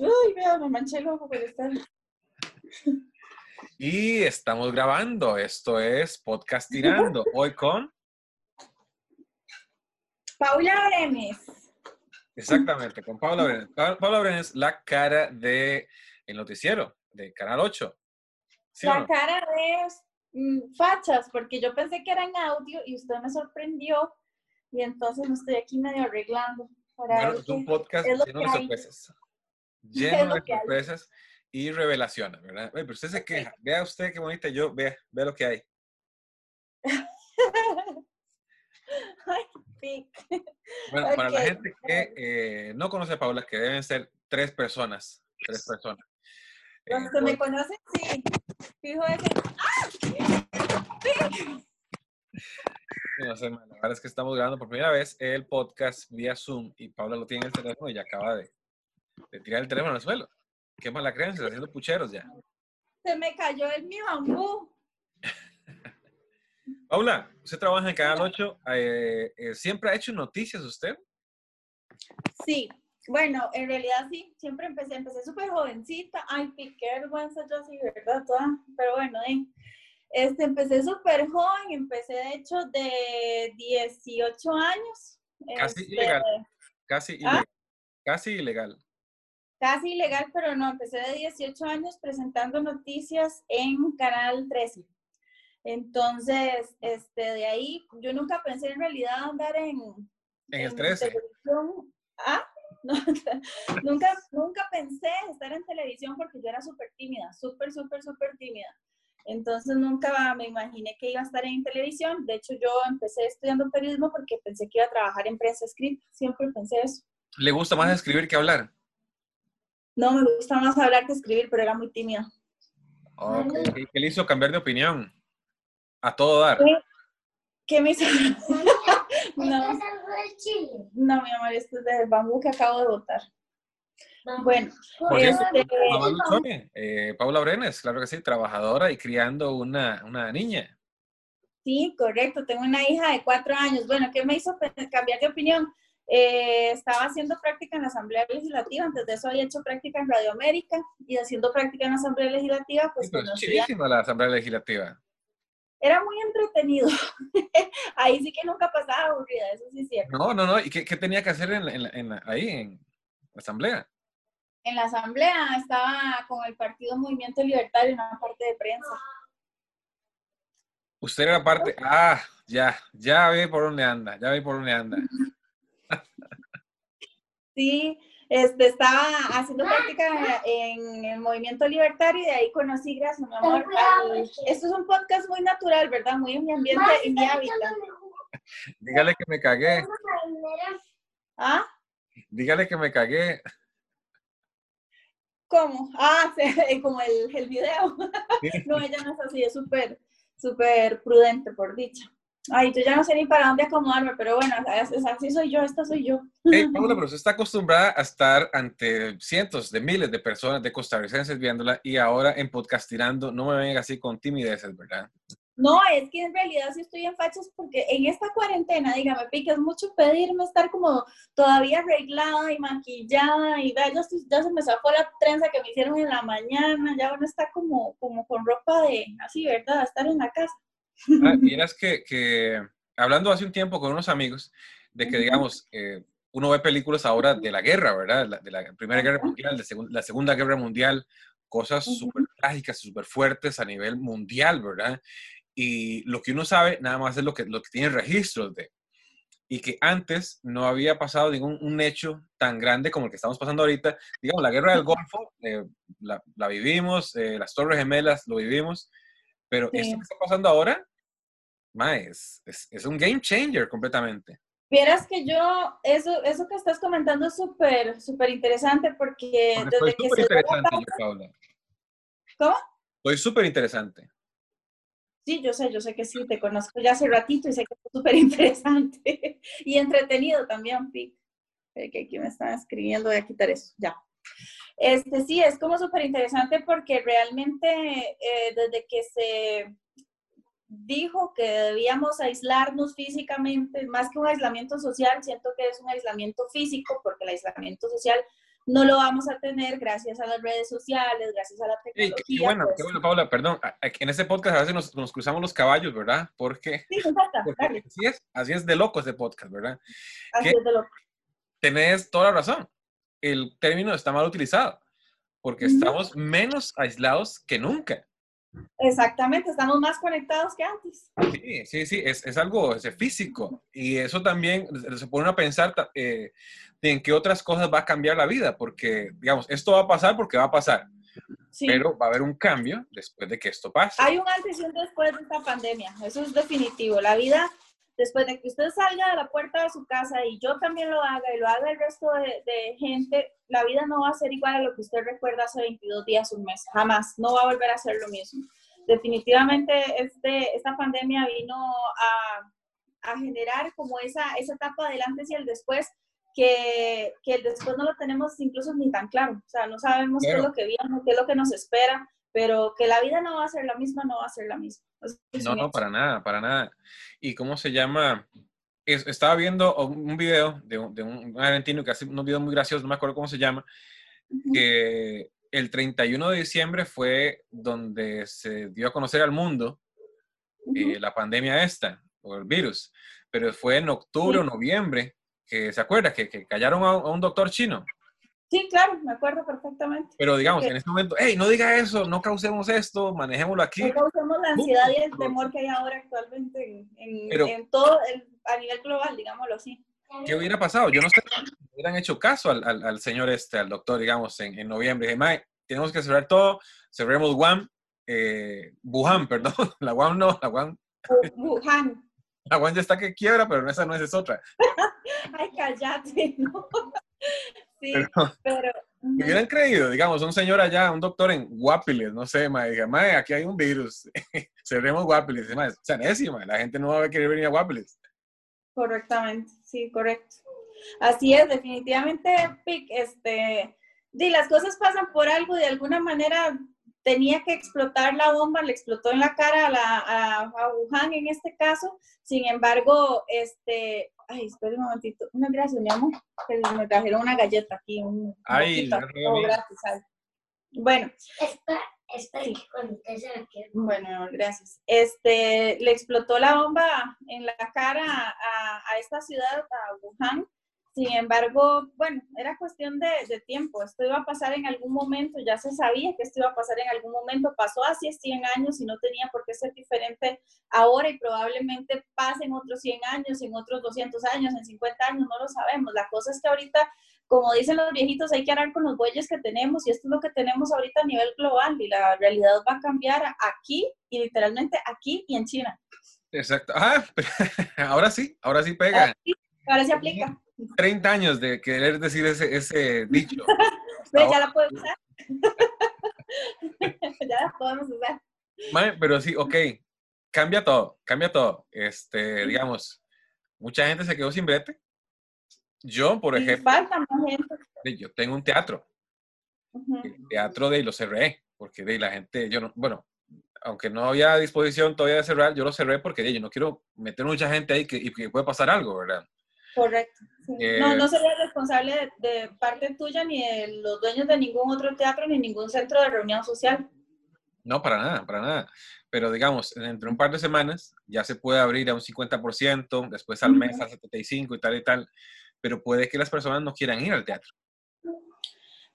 Uy, vea, me manché el ojo por estar. Y estamos grabando. Esto es Podcast Tirando. Hoy con. Paula Brenes. Exactamente, con Paula Brenes. Pa- Paula Brenes, la cara de el noticiero de Canal 8. ¿Sí o La no? cara de mm, fachas, porque yo pensé que era en audio y usted me sorprendió. Y entonces me estoy aquí medio arreglando. Para Bueno, es un podcast lleno de sorpresas. Lleno de que hay. sorpresas y revelaciones, ¿verdad? Oye, pero usted se queja. Vea usted qué bonita yo. Vea, vea lo que hay. Ay, sí. Bueno, para la gente que eh, no conoce a Paula, que deben ser tres personas. Tres personas. Los Eh, que me conocen, sí. Fijo ese. No sé, man, la verdad es que estamos grabando por primera vez el podcast vía Zoom y Paula lo tiene en el teléfono y ya acaba de, de tirar el teléfono al suelo. Qué mala creencia, haciendo pucheros ya. Se me cayó el mi bambú. Paula, usted trabaja en Canal 8, eh, eh, ¿siempre ha hecho noticias usted? Sí, bueno, en realidad sí, siempre empecé, empecé súper jovencita, ay, qué vergüenza yo así, ¿verdad? Toda, pero bueno, eh, este, empecé súper joven, empecé de hecho de 18 años. Casi este, ilegal. Casi ¿Ah? ilegal. Casi ilegal. Casi ilegal, pero no, empecé de 18 años presentando noticias en Canal 13. Entonces, este, de ahí, yo nunca pensé en realidad andar en, En el en 13. televisión. Ah, no, nunca, nunca pensé estar en televisión porque yo era súper tímida, súper, súper, súper tímida. Entonces nunca me imaginé que iba a estar en televisión. De hecho, yo empecé estudiando periodismo porque pensé que iba a trabajar en prensa escrita. Siempre pensé eso. ¿Le gusta más escribir que hablar? No, me gusta más hablar que escribir, pero era muy tímida. Ok. ¿Qué qué le hizo cambiar de opinión? A todo dar. ¿Qué me hizo? No. no, ¿Esto es algo del chile? no, mi amor, esto es del bambú que acabo de botar. Bueno, este, eh, Paula Brenes, claro que sí, trabajadora y criando una, una niña. Sí, correcto. Tengo una hija de cuatro años. Bueno, ¿qué me hizo cambiar de opinión? Eh, estaba haciendo práctica en la Asamblea Legislativa. Antes de eso había hecho práctica en Radio América y haciendo práctica en la Asamblea Legislativa, pues Sí, pero es conocía- chidísima la Asamblea Legislativa. Era muy entretenido. Ahí sí que nunca pasaba aburrida, eso sí es cierto. No, no, no. ¿Y qué, qué tenía que hacer en, la- en la- en la- ahí, en la Asamblea? En la Asamblea estaba con el Partido Movimiento Libertario en una parte de prensa. Usted era parte. Ah, ya, ya ve por dónde anda, ya ve por dónde anda. Sí, este, estaba haciendo práctica en el movimiento libertario y de ahí conocí, gracias, mi amor. al- esto es un podcast muy natural, ¿verdad? Muy en mi ambiente y mi hábitat. Dígale que me cagué, ¿Ah? dígale que me cagué. ¿Cómo? Ah, sí, como el, el video. No, ella no es así, es súper, súper prudente, por dicha. Ay, yo ya no sé ni para dónde acomodarme, pero bueno, así soy yo, esta soy yo. Hey, Paula, pero usted está acostumbrada a estar ante cientos de miles de personas, de costarricenses viéndola y ahora en podcastirando, no me venga así con timideces, ¿verdad? No, es que en realidad sí estoy en fachas porque en esta cuarentena, dígame, pica, es mucho pedirme estar como todavía arreglada y maquillada y ya, ya se me zafó la trenza que me hicieron en la mañana, ya uno está como, como con ropa de, así, ¿verdad? Estar en la casa. Ah, vieras que, que hablando hace un tiempo con unos amigos, de que, digamos, eh, uno ve películas ahora de la guerra, ¿verdad? La- de la Primera Guerra Mundial, de segun- la Segunda Guerra Mundial, cosas súper trágicas, súper fuertes a nivel mundial, ¿verdad? Y lo que uno sabe nada más es lo que, lo que tiene registros de. Y que antes no había pasado ningún un hecho tan grande como el que estamos pasando ahorita. Digamos, la guerra del Golfo eh, la, la vivimos, eh, las Torres Gemelas lo vivimos, pero Sí. esto que está pasando ahora, ma, es, es, es un game changer completamente. Vieras que yo, eso, eso que estás comentando es súper, súper interesante porque Porque desde que súper interesante, yo, Paula. ¿Cómo? Estoy súper interesante. Sí, yo sé, yo sé que sí, te conozco ya hace ratito y sé que es súper interesante y entretenido también, Pic. Eh, Que aquí me están escribiendo, voy a quitar eso, ya. Este sí, es como súper interesante porque realmente eh, desde que se dijo que debíamos aislarnos físicamente, más que un aislamiento social, siento que es un aislamiento físico porque el aislamiento social no lo vamos a tener gracias a las redes sociales, gracias a la tecnología. qué, qué bueno, pues. qué bueno, Paula, perdón. En este podcast a veces nos, nos cruzamos los caballos, ¿verdad? Porque, Sí, porque así es, así es de loco este podcast, ¿verdad? así es de loco. Tenés toda la razón. El término está mal utilizado, porque Ujú. estamos menos aislados que nunca. Exactamente, estamos más conectados que antes. Sí, sí, sí, es, es algo es físico. Y eso también se pone a pensar eh, en qué otras cosas va a cambiar la vida, porque, digamos, esto va a pasar porque va a pasar, Sí. pero va a haber un cambio después de que esto pase. Hay un antes y un después de esta pandemia, eso es definitivo. La vida, después de que usted salga de la puerta de su casa y yo también lo haga y lo haga el resto de, de gente, la vida no va a ser igual a lo que usted recuerda hace 22 días, un mes, jamás, no va a volver a ser lo mismo. Definitivamente este, esta pandemia vino a, a generar como esa, esa etapa del antes y el después, que, que el después no lo tenemos incluso ni tan claro, o sea, no sabemos qué es lo que viene, qué es lo que nos espera, pero que la vida no va a ser la misma, no va a ser la misma. Es No, no, hecho. para nada, para nada. ¿Y cómo se llama? Es- estaba viendo un video de un, de un argentino que hace unos videos muy graciosos, no me acuerdo cómo se llama, Ujú. que el 31 de diciembre fue donde se dio a conocer al mundo Ujú. eh, la pandemia esta, o el virus, pero fue en octubre o Sí. noviembre, que se acuerda que, que callaron a, a un doctor chino. Sí, claro, me acuerdo perfectamente. Pero digamos, Ok. en este momento, hey, no diga eso, no causemos esto, manejémoslo aquí. No causamos la ansiedad y el temor que hay ahora actualmente en, en- Pero- en todo, el- a nivel global, digámoslo así. ¿Qué hubiera pasado? Yo no sé si hubieran hecho caso al, al- al señor este, al doctor, digamos, en, en noviembre. Dije, "Mae, tenemos que cerrar todo, cerremos Wuhan, eh, Wuhan, perdón, la Wuhan no, la Wu- Wuhan. la Wuhan ya está que quiebra, pero esa no es, es otra. Ay, cállate, ¿no? Sí, Pero pero... me hubieran creído, digamos, un señor allá, un doctor en Guapiles, no sé, mae, dije, mae, aquí hay un virus, cerremos Guapiles. Mae, o sea, necio, mae, la gente no va a querer venir a Guapiles. Correctamente, sí, correcto. Así es, definitivamente, Pic, este, di, las cosas pasan por algo, de alguna manera tenía que explotar la bomba, le explotó en la cara a, la, a, a Wuhan en este caso, sin embargo, este, ay, espera un momentito, una gracias, mi amor, que me trajeron una galleta aquí, un Ay, vi. gratis, ay. Bueno, Espera, espera Sí. que cuando usted se la quiera. Bueno, mi amor, gracias. Este, le explotó la bomba en la cara a, a esta ciudad, a Wuhan. Sin embargo, bueno, era cuestión de, de tiempo. Esto iba a pasar en algún momento, ya se sabía que esto iba a pasar en algún momento. Pasó hace 100 años y no tenía por qué ser diferente ahora y probablemente pase en otros 100 años, en otros 200 años, en 50 años, no lo sabemos. La cosa es que ahorita como dicen los viejitos, hay que arar con los bueyes que tenemos y esto es lo que tenemos ahorita a nivel global y la realidad va a cambiar aquí y literalmente aquí y en China. Exacto. Ah, ahora sí, ahora sí pega. Ahora se aplica. 30 años de querer decir ese, ese dicho. Ya la puedo usar. ya la podemos usar. Mae, pero sí, ok, cambia todo, cambia todo. Este, digamos, mucha gente se quedó sin brete. Yo, por Y ejemplo, falta más gente. yo tengo un teatro, Ujú. el teatro de lo cerré, porque de la gente, yo no, bueno, aunque no había disposición todavía de cerrar, yo lo cerré porque de, yo no quiero meter mucha gente ahí que, y que puede pasar algo, ¿verdad? Correcto. sí. Eh, no, no sería responsable de, de parte tuya ni de los dueños de ningún otro teatro ni ningún centro de reunión social. No, para nada, para nada. Pero digamos, entre un par de semanas ya se puede abrir a un 50%, después al mes Ujú. a 75 y tal y tal, pero puede que las personas no quieran ir al teatro.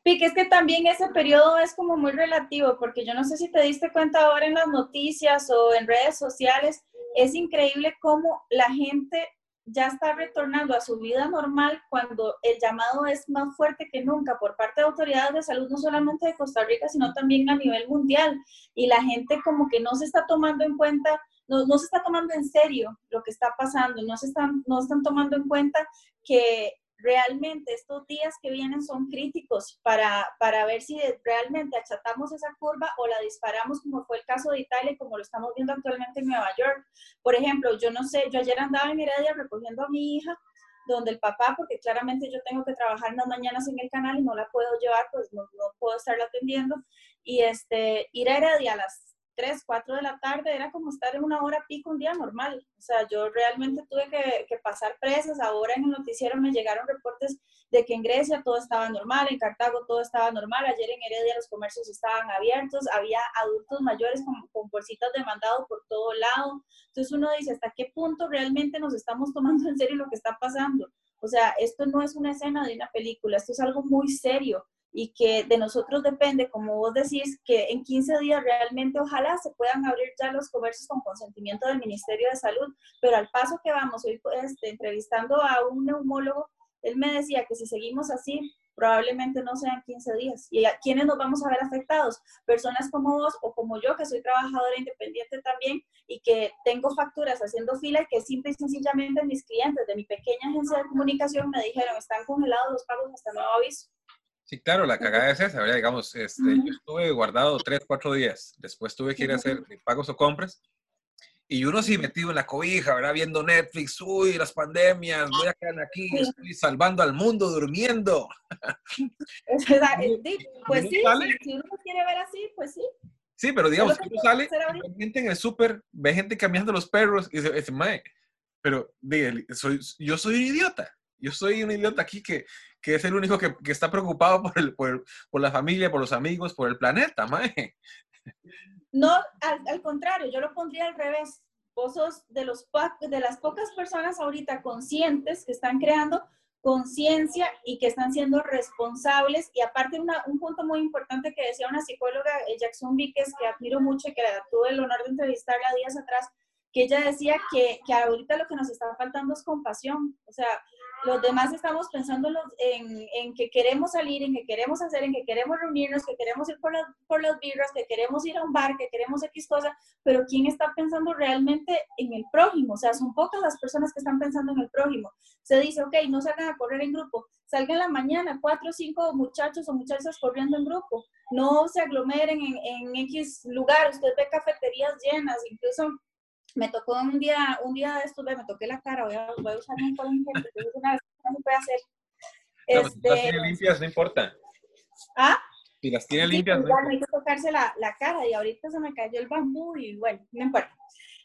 Pique, es que también ese periodo es como muy relativo, porque yo no sé si te diste cuenta ahora en las noticias o en redes sociales, es increíble cómo la gente ya está retornando a su vida normal cuando el llamado es más fuerte que nunca por parte de autoridades de salud, no solamente de Costa Rica, sino también a nivel mundial. Y la gente como que no se está tomando en cuenta, no, no se está tomando en serio lo que está pasando, no se están, no están tomando en cuenta que realmente estos días que vienen son críticos para, para ver si realmente achatamos esa curva o la disparamos como fue el caso de Italia y como lo estamos viendo actualmente en Nueva York. Por ejemplo, yo no sé, yo ayer andaba en Heredia recogiendo a mi hija, donde el papá, porque claramente yo tengo que trabajar en las mañanas en el canal y no la puedo llevar, pues no, no puedo estarla atendiendo, y este, ir a Heredia a las 3, 4 de la tarde, era como estar en una hora pico un día normal. O sea, yo realmente tuve que, pasar presas. Ahora en el noticiero me llegaron reportes de que en Grecia todo estaba normal, en Cartago todo estaba normal, ayer en Heredia los comercios estaban abiertos, había adultos mayores con, con bolsitas de mandado por todo lado. Entonces uno dice, ¿hasta qué punto realmente nos estamos tomando en serio lo que está pasando? O sea, esto no es una escena de una película, esto es algo muy serio y que de nosotros depende, como vos decís, que en 15 días realmente ojalá se puedan abrir ya los comercios con consentimiento del Ministerio de Salud, pero al paso que vamos, hoy este, entrevistando a un neumólogo, él me decía que si seguimos así, probablemente no sean 15 días. ¿Y a quiénes nos vamos a ver afectados? Personas como vos o como yo, que soy trabajadora independiente también y que tengo facturas haciendo fila y que simple y sencillamente mis clientes de mi pequeña agencia de comunicación me dijeron, están congelados los pagos hasta nuevo aviso. Sí, claro, la cagada es esa, ¿verdad? Digamos, este, yo estuve guardado tres, cuatro días, después tuve que ir a hacer pagos o compras, y uno sí metido en la cobija, ¿verdad? Viendo Netflix, uy, las pandemias, voy a quedar aquí, estoy salvando al mundo durmiendo. pues sí, si uno quiere ver así, pues sí. Sí, pero digamos, uno sale, gente en el súper, ve gente cambiando los perros y dice, mae, pero soy, yo soy un idiota. Yo soy un idiota aquí que, que es el único que, que está preocupado por, el, por, por, la familia, por los amigos, por el planeta, mae. No, al, al, contrario, yo lo pondría al revés. Vos de, los, de las pocas personas ahorita conscientes que están creando conciencia y que están siendo responsables. Y aparte, una, un punto muy importante que decía una psicóloga, eh, Jackson Víquez, que admiro mucho y que tuve el honor de entrevistarla días atrás, que ella decía que, que ahorita lo que nos está faltando es compasión. O sea, los demás estamos pensando en, en, que queremos salir, en que queremos hacer, en que queremos reunirnos, que queremos ir por las, por las birras, que queremos ir a un bar, que queremos X cosa, pero ¿quién está pensando realmente en el prójimo? O sea, son pocas las personas que están pensando en el prójimo. Se dice, ok, no salgan a correr en grupo, salgan la mañana, cuatro o cinco muchachos o muchachas corriendo en grupo, no se aglomeren en, en X lugar, usted ve cafeterías llenas, incluso me tocó un día, un día de estos, me toqué la cara, voy a, voy a usar un colín, es una vez no se puede hacer. No, este, si las tiene limpias, no importa. ¿Ah? Si las tiene limpias, sí, no importa. hay que tocarse la, la, cara y ahorita se me cayó el bambú y bueno, no importa.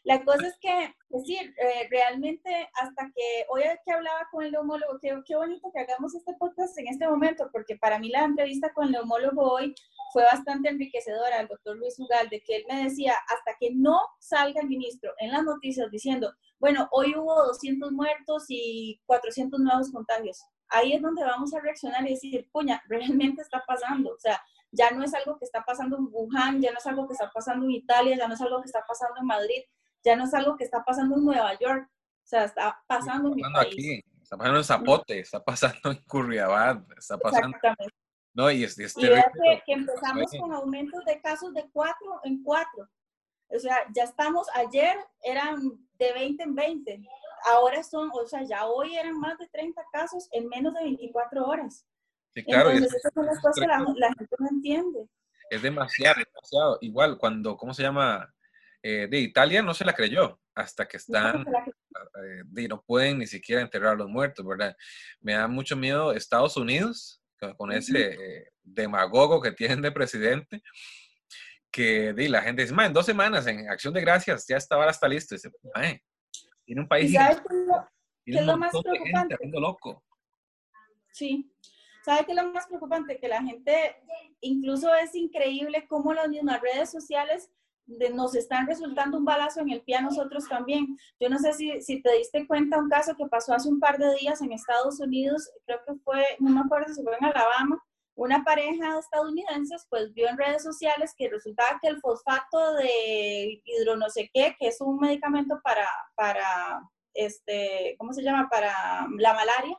La cosa es que, decir, eh, realmente hasta que hoy que hablaba con el neumólogo, qué, qué bonito que hagamos este podcast en este momento, porque para mí la entrevista con el neumólogo hoy fue bastante enriquecedora, el doctor Luis Ugalde, que él me decía, hasta que no salga el ministro en las noticias diciendo, bueno, hoy hubo 200 muertos y 400 nuevos contagios, ahí es donde vamos a reaccionar y decir, puña, realmente está pasando, o sea, ya no es algo que está pasando en Wuhan, ya no es algo que está pasando en Italia, ya no es algo que está pasando en Madrid, ya no es algo que está pasando en Nueva York, o sea, está pasando en mi país. Aquí, está pasando en Zapote, está pasando en Curriabad, está pasando... Exactamente. No, y es, es y vea que, que, empezamos con aumentos de casos de 4 en 4. O sea, ya estamos, ayer eran de 20 en 20. Ahora son, o sea, ya hoy eran más de 30 casos en menos de 24 horas. Sí, claro. Entonces, esas son las cosas que la, la, gente no entiende. Es demasiado, demasiado. Igual, cuando, ¿cómo se llama? Eh, de Italia no se la creyó hasta que están, no, eh, de, no pueden ni siquiera enterrar a los muertos, ¿verdad? Me da mucho miedo Estados Unidos, con ese eh, demagogo que tienen de presidente, que di, la gente dice, en dos semanas, en acción de gracias, ya esta vara está listo. Dice, tiene un país... ¿Y sabes qué es lo, qué es lo más preocupante? Gente loco. Sí. ¿Sabe qué es lo más preocupante? Que la gente, incluso es increíble cómo las mismas redes sociales de, nos están resultando un balazo en el pie a nosotros también. Yo no sé si, si, te diste cuenta un caso que pasó hace un par de días en Estados Unidos, creo que fue, no me acuerdo si fue en Alabama, una pareja de estadounidenses pues vio en redes sociales que resultaba que el fosfato de hidro no sé qué, que es un medicamento para, para este, ¿cómo se llama? Para la malaria,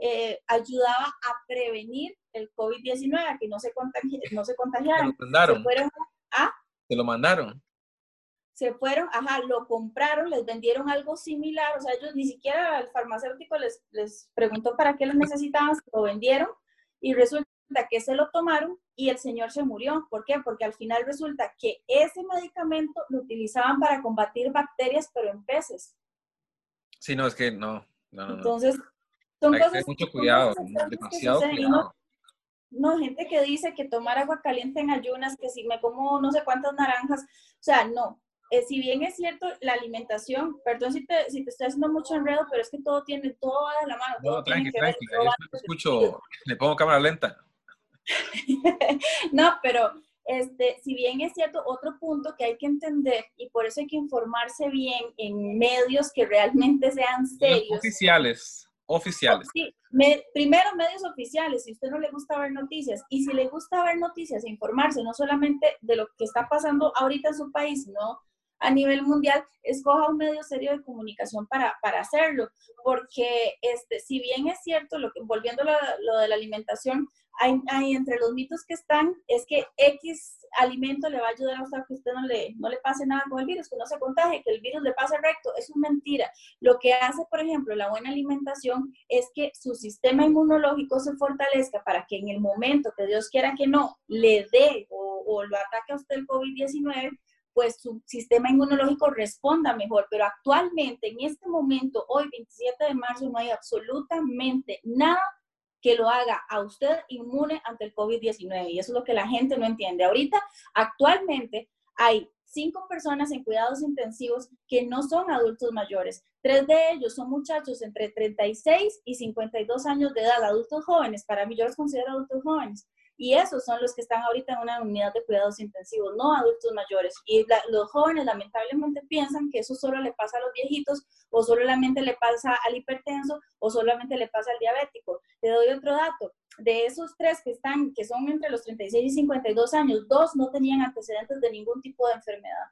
eh, ayudaba a prevenir el COVID-19, a que no se, contagi no se contagiaran. Se fueron se lo mandaron. Se fueron, ajá, lo compraron, les vendieron algo similar, o sea, ellos ni siquiera el farmacéutico les, les preguntó para qué lo necesitaban, se lo vendieron y resulta que se lo tomaron y el señor se murió. ¿Por qué? Porque al final resulta que ese medicamento lo utilizaban para combatir bacterias, pero en peces. Sí, no, es que no. no, no Entonces, son Hay cosas. Que tener mucho cuidado, demasiado cuidado. No, gente que dice que tomar agua caliente en ayunas, que si me como no sé cuántas naranjas, o sea, no. Eh, si bien es cierto, la alimentación, perdón si te, si te estoy haciendo mucho enredo, pero es que todo tiene, todo va de la mano. No, tranqui, tranqui, escucho, le pongo cámara lenta. no, pero este, si bien es cierto, otro punto que hay que entender y por eso hay que informarse bien en medios que realmente sean serios. Oficiales, oficiales. Sí, primero medios oficiales, si a usted no le gusta ver noticias y si le gusta ver noticias e informarse no solamente de lo que está pasando ahorita en su país, no a nivel mundial, escoja un medio serio de comunicación para, para hacerlo, porque este, si bien es cierto, lo que, volviendo a lo, de la alimentación, hay, hay, entre los mitos que están es que X alimento le va a ayudar a usted que usted no le, no le pase nada con el virus, que no se contagie, que el virus le pase recto, es una mentira. Lo que hace, por ejemplo, la buena alimentación es que su sistema inmunológico se fortalezca para que en el momento que Dios quiera que no le dé o, o lo ataque a usted el COVID-19, pues su sistema inmunológico responda mejor. Pero actualmente, en este momento, hoy 27 de marzo, no hay absolutamente nada que lo haga a usted inmune ante el COVID-19. Y eso es lo que la gente no entiende. Ahorita, actualmente, hay cinco personas en cuidados intensivos que no son adultos mayores. Tres de ellos son muchachos entre 36 y 52 años de edad, adultos jóvenes. Para mí yo los considero adultos jóvenes. Y esos son los que están ahorita en una unidad de cuidados intensivos, no adultos mayores. Y los jóvenes lamentablemente piensan que eso solo le pasa a los viejitos o solamente le pasa al hipertenso o solamente le pasa al diabético. Te doy otro dato. De esos tres que están, que son entre los 36 y 52 años, dos no tenían antecedentes de ningún tipo de enfermedad.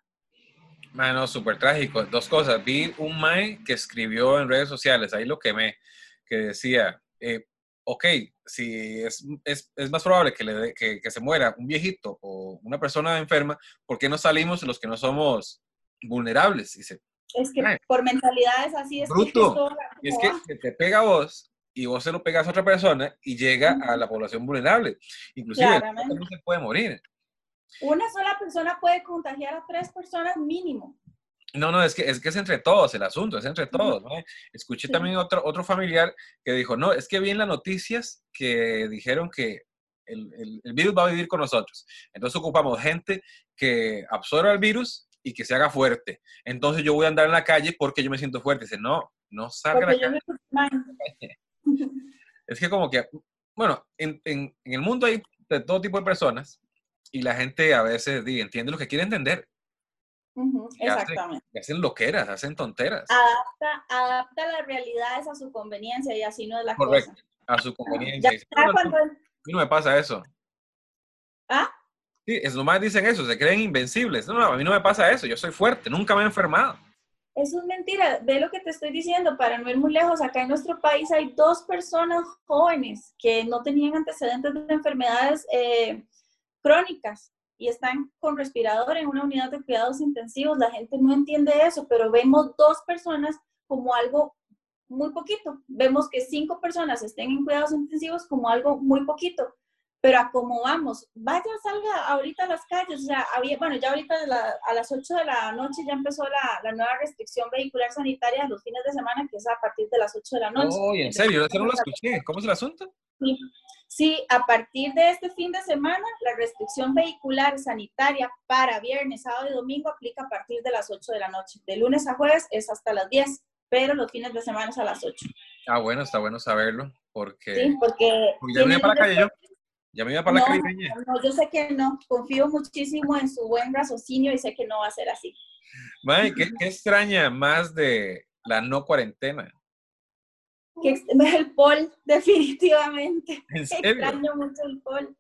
Bueno, súper trágico. Dos cosas. Vi un Mae que escribió en redes sociales, ahí lo que me, que decía, eh, ok, si es, es, es más probable que, le que, que, se muera un viejito o una persona enferma, ¿por qué no salimos los que no somos vulnerables? Dice, es que por mentalidades así es. Bruto. Que es que te pega a vos y vos se lo pegas a otra persona y llega a la población vulnerable. Inclusive, no se puede morir. Una sola persona puede contagiar a tres personas mínimo. No, no, es que, es que es entre todos el asunto, es entre todos. ¿no? Escuché también otro, otro familiar que dijo, no, es que vi en las noticias que dijeron que el, el, el, virus va a vivir con nosotros. Entonces ocupamos gente que absorba el virus y que se haga fuerte. Entonces yo voy a andar en la calle porque yo me siento fuerte. Dice, no, no salga a la calle. es que como que, bueno, en, en, en, el mundo hay de todo tipo de personas y la gente a veces entiende lo que quiere entender. Exactamente. Hacen, hacen, loqueras, hacen tonteras. Adapta, adapta las realidades a su conveniencia y así no es la Correcto, cosa. a su conveniencia. Ya, ya cuando... A mí no me pasa eso. ¿Ah? Sí, es nomás dicen eso, se creen invencibles. No, no, a mí no me pasa eso, yo soy fuerte, nunca me he enfermado. Eso es mentira, ve lo que te estoy diciendo, para no ir muy lejos, acá en nuestro país hay dos personas jóvenes que no tenían antecedentes de enfermedades eh, crónicas y están con respirador en una unidad de cuidados intensivos. La gente no entiende eso, pero vemos dos personas como algo muy poquito. Vemos que cinco personas estén en cuidados intensivos como algo muy poquito. Pero a cómo vamos, vaya, salga ahorita a las calles. O sea, había, bueno, ya ahorita la, a las 8 de la noche ya empezó la, la, nueva restricción vehicular sanitaria los fines de semana, que es a partir de las 8 de la noche. Oh, ¿en serio? Yo no lo escuché. ¿Cómo es el asunto? Sí. Sí, a partir de este fin de semana, la restricción vehicular sanitaria para viernes, sábado y domingo aplica a partir de las 8 de la noche. De lunes a jueves es hasta las 10, pero los fines de semana es a las 8. Ah, bueno, está bueno saberlo, porque... Sí, porque... porque ya me iba para la calle yo. Ya me iba para no, la calle. No, yo sé que no. Confío muchísimo en su buen raciocinio y sé que no va a ser así. May, ¿qué, ¿qué extraña más de la no cuarentena? Que el pol, definitivamente. ¿En serio? Extraño mucho el pol.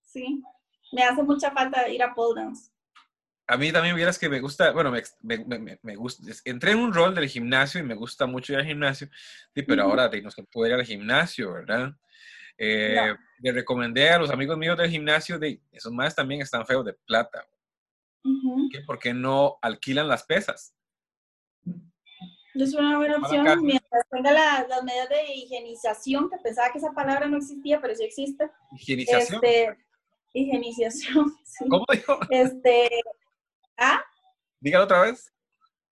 Sí, me hace mucha falta ir a pole dance. A mí también vieras que me gusta, bueno, me, me, me, me, gusta, entré en un rol del gimnasio y me gusta mucho ir al gimnasio, sí, pero uh -huh. ahora no se puede ir al gimnasio, ¿verdad? Eh, no. Le recomendé a los amigos míos del gimnasio, de, esos más también están feos de plata. Uh -huh. ¿Por qué no alquilan las pesas? Es una buena opción mientras tenga la, las medidas de higienización, que pensaba que esa palabra no existía, pero sí existe. ¿Higienización? Este, higienización. Sí. ¿Cómo dijo? Este, ¿Ah? Dígalo otra vez.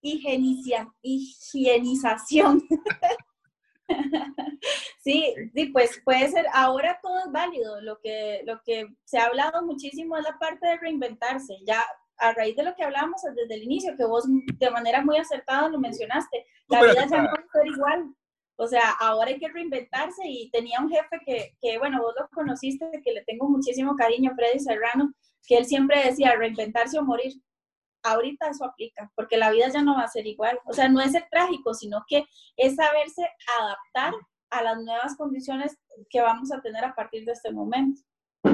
Higieniza, higienización. Sí, sí, pues puede ser, ahora todo es válido, lo que, lo que se ha hablado muchísimo es la parte de reinventarse, ya a raíz de lo que hablamos desde el inicio, que vos de manera muy acertada lo mencionaste, la vida ya no va a ser igual, o sea, ahora hay que reinventarse y tenía un jefe que, que, bueno, vos lo conociste, que le tengo muchísimo cariño, Freddy Serrano, que él siempre decía reinventarse o morir. Ahorita eso aplica, porque la vida ya no va a ser igual. O sea, no es ser trágico, sino que es saberse adaptar a las nuevas condiciones que vamos a tener a partir de este momento.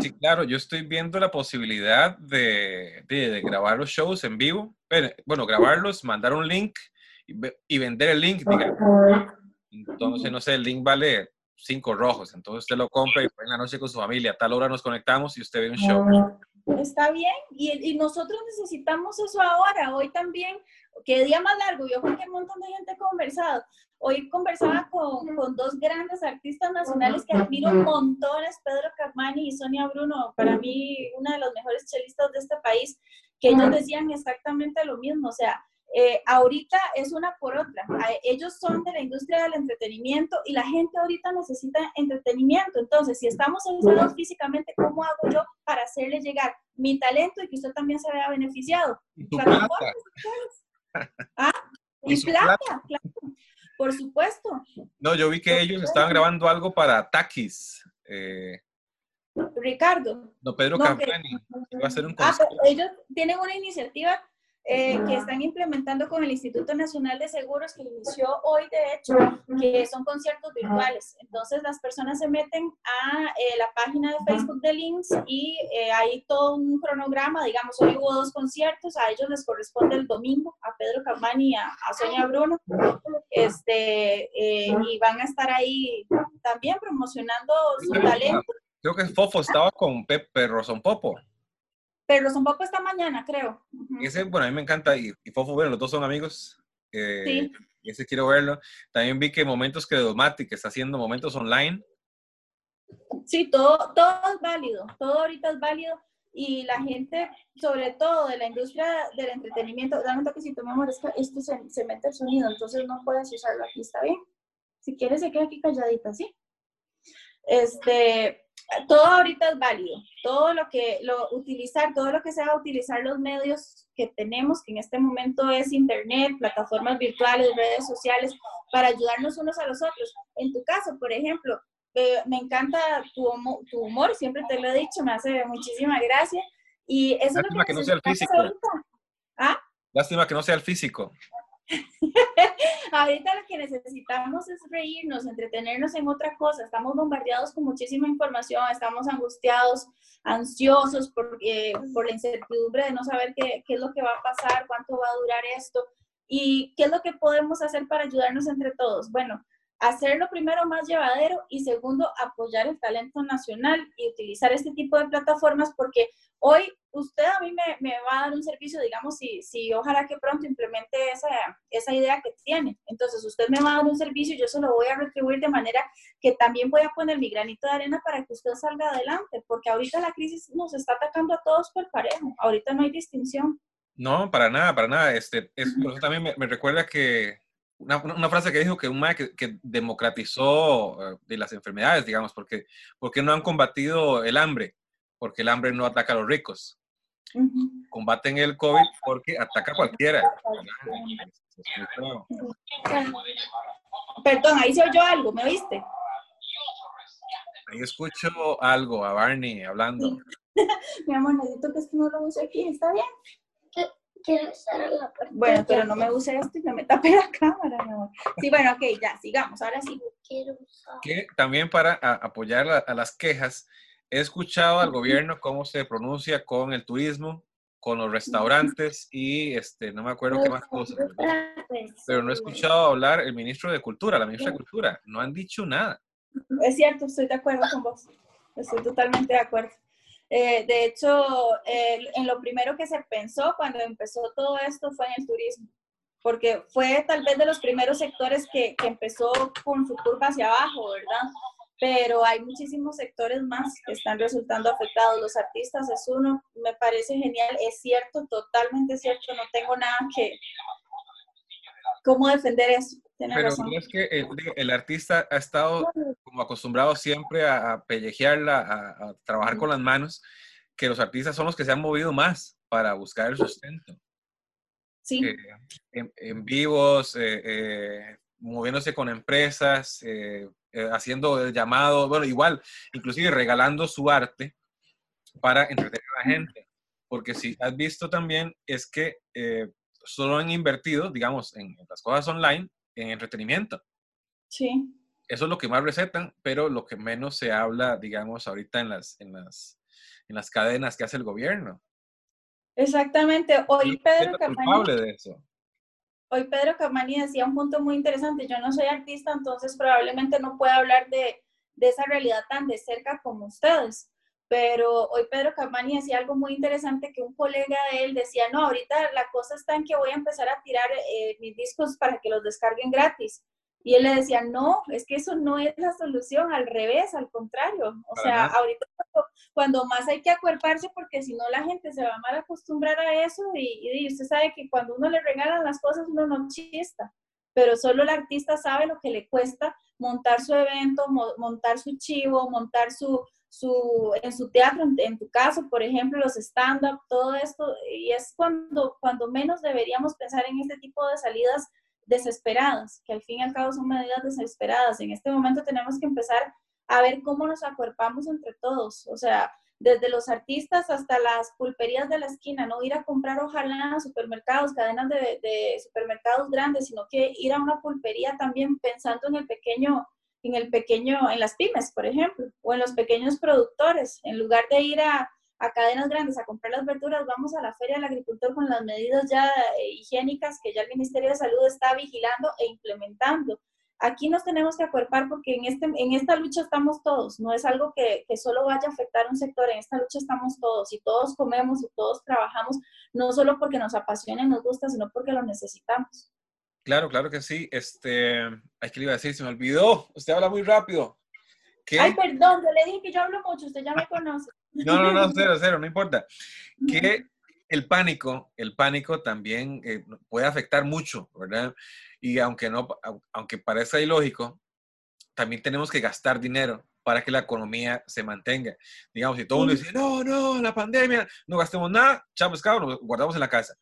Sí, claro, yo estoy viendo la posibilidad de, de, grabar los shows en vivo. Bueno, grabarlos, mandar un link y, y vender el link, digamos. Entonces, no sé, el link vale cinco rojos. Entonces usted lo compra y en la noche con su familia. A tal hora nos conectamos y usted ve un show. Está bien. Y, y nosotros necesitamos eso ahora. Hoy también, qué día más largo. Yo creo que un montón de gente ha conversado. Hoy conversaba con, con, dos grandes artistas nacionales que admiro montones, Pedro Carmani y Sonia Bruno, para mí una de las mejores chelistas de este país, que ellos decían exactamente lo mismo, o sea, eh, ahorita es una por otra. Ellos son de la industria del entretenimiento y la gente ahorita necesita entretenimiento. Entonces, si estamos aislados físicamente, ¿cómo hago yo para hacerle llegar mi talento y que usted también se vea beneficiado? ¿Y tu plata? ¿Ah? ¿Y, plata? Claro. Por supuesto. No, yo vi que ellos estaban grabando algo para Takis. Eh, Ricardo. No, Pedro no, Campani. Va a hacer un ah, ellos tienen una iniciativa eh, que están implementando con el Instituto Nacional de Seguros que inició hoy, de hecho, que son conciertos virtuales. Entonces las personas se meten a eh, la página de Facebook de Links y eh, hay todo un cronograma, digamos, hoy hubo dos conciertos, a ellos les corresponde el domingo, a Pedro Camani y a, a Sonia Bruno, este, y van a estar ahí también promocionando su talento. Creo que Fofo estaba con Pepe Rosón Popo. Pero son poco esta mañana, creo. Ese, bueno, a mí me encanta y, y Fofo, bueno, los dos son amigos. Eh, sí. Ese quiero verlo. También vi que Momentos que que está haciendo momentos online. Sí, todo, todo es válido, todo ahorita es válido y la gente, sobre todo de la industria del entretenimiento, dame que si tomamos esto, esto se, se, mete el sonido, entonces no puedes usarlo aquí, ¿está bien? Si quieres se queda aquí calladita, ¿sí? Este, todo ahorita es válido, todo lo que, lo, utilizar, todo lo que sea utilizar los medios que tenemos, que en este momento es internet, plataformas virtuales, redes sociales, para ayudarnos unos a los otros. En tu caso, por ejemplo, eh, me encanta tu, tu, humor, siempre te lo he dicho, me hace muchísima gracia. Y eso Lástima es lo que, que no sea el físico. ¿Ah? Lástima que no sea el físico. Ahorita lo que necesitamos es reírnos, entretenernos en otra cosa. Estamos bombardeados con muchísima información, estamos angustiados, ansiosos por, eh, por la incertidumbre de no saber qué, qué es lo que va a pasar, cuánto va a durar esto y qué es lo que podemos hacer para ayudarnos entre todos. Bueno, hacerlo primero más llevadero y segundo, apoyar el talento nacional y utilizar este tipo de plataformas porque hoy usted a mí me, me va a dar un servicio, digamos, si, si ojalá que pronto implemente esa, esa idea que tiene. Entonces usted me va a dar un servicio y yo se lo voy a retribuir de manera que también voy a poner mi granito de arena para que usted salga adelante, porque ahorita la crisis nos está atacando a todos por parejo, ahorita no hay distinción. No, para nada, para nada. Este, es, eso también me, me recuerda que una, una, frase que dijo que un que, que, democratizó uh, de las enfermedades, digamos, porque, porque no han combatido el hambre, porque el hambre no ataca a los ricos. Uh -huh. Combaten el COVID porque ataca a cualquiera. Perdón, ahí se oyó algo, ¿me oíste? Ahí escucho algo a Barney hablando. Mi amor, necesito que esto no lo use aquí, ¿está bien? Quiero estar en la puerta. Bueno, pero no me use esto y no me tape la cámara, mi amor. Sí, bueno, ok, ya, sigamos, ahora sí. Quiero usar. Que también para a, apoyar a, a, las quejas, he escuchado al gobierno cómo se pronuncia con el turismo, con los restaurantes y este, no me acuerdo qué más cosas. Pero no he escuchado hablar el ministro de Cultura, la ministra de Cultura. No han dicho nada. Es cierto, estoy de acuerdo con vos. Estoy totalmente de acuerdo. Eh, de hecho, en lo primero que se pensó cuando empezó todo esto fue en el turismo, porque fue tal vez de los primeros sectores que, que empezó con su curva hacia abajo, ¿verdad? Pero hay muchísimos sectores más que están resultando afectados. Los artistas es uno, me parece genial, es cierto, totalmente cierto, no tengo nada que, cómo defender eso. Pero razón. es que el, el, artista ha estado como acostumbrado siempre a, a pellejearla, a, a, trabajar con las manos, que los artistas son los que se han movido más para buscar el sustento. Sí. Eh, en, en, vivos, eh, eh, moviéndose con empresas, eh, haciendo llamados, bueno, igual, inclusive regalando su arte para entretener a la gente. Porque si has visto también es que solo han invertido, digamos, en las cosas online, en entretenimiento. Sí. Eso es lo que más recetan, pero lo que menos se habla, digamos, ahorita en las, en las, en las cadenas que hace el gobierno. Exactamente. Hoy Pedro Camani, de eso. Hoy Pedro Camani decía un punto muy interesante. Yo no soy artista, entonces probablemente no pueda hablar de, de esa realidad tan de cerca como ustedes. Pero hoy Pedro Camani decía algo muy interesante que un colega de él decía, no, ahorita la cosa está en que voy a empezar a tirar eh, mis discos para que los descarguen gratis. Y él le decía, no, es que eso no es la solución, al revés, al contrario. O Para sea, nada. ahorita cuando, cuando más hay que acuerparse porque si no la gente se va a mal acostumbrar a eso y, y usted sabe que cuando uno le regalan las cosas uno no chista, pero solo el artista sabe lo que le cuesta montar su evento, mo- montar su chivo, montar su, su, en su teatro, en, tu caso, por ejemplo, los stand-up, todo esto, y es cuando, cuando menos deberíamos pensar en este tipo de salidas desesperadas, que al fin y al cabo son medidas desesperadas. En este momento tenemos que empezar a ver cómo nos acuerpamos entre todos, o sea, desde los artistas hasta las pulperías de la esquina, no ir a comprar ojalá a supermercados, cadenas de, de supermercados grandes, sino que ir a una pulpería también pensando en el pequeño, en el pequeño, en las pymes, por ejemplo, o en los pequeños productores, en lugar de ir a, a cadenas grandes a comprar las verduras, vamos a la feria del agricultor con las medidas ya eh, higiénicas que ya el Ministerio de Salud está vigilando e implementando. Aquí nos tenemos que acuerpar porque en, este, en esta lucha estamos todos, no es algo que, que solo vaya a afectar a un sector, en esta lucha estamos todos y todos comemos y todos trabajamos, no solo porque nos apasiona y nos gusta, sino porque lo necesitamos. Claro, claro que sí. Este, ay, ¿qué le iba a decir? Se me olvidó. Usted habla muy rápido. ¿Qué? Ay, perdón, yo le dije que yo hablo mucho, usted ya me conoce. No, no, no, cero, cero, no importa. Que el pánico, el pánico también eh, puede afectar mucho, ¿verdad? Y aunque no, au- aunque parezca ilógico, también tenemos que gastar dinero para que la economía se mantenga. Digamos, si todo el mundo dice, no, no, la pandemia, no gastemos nada, chao pescado, nos guardamos en la casa.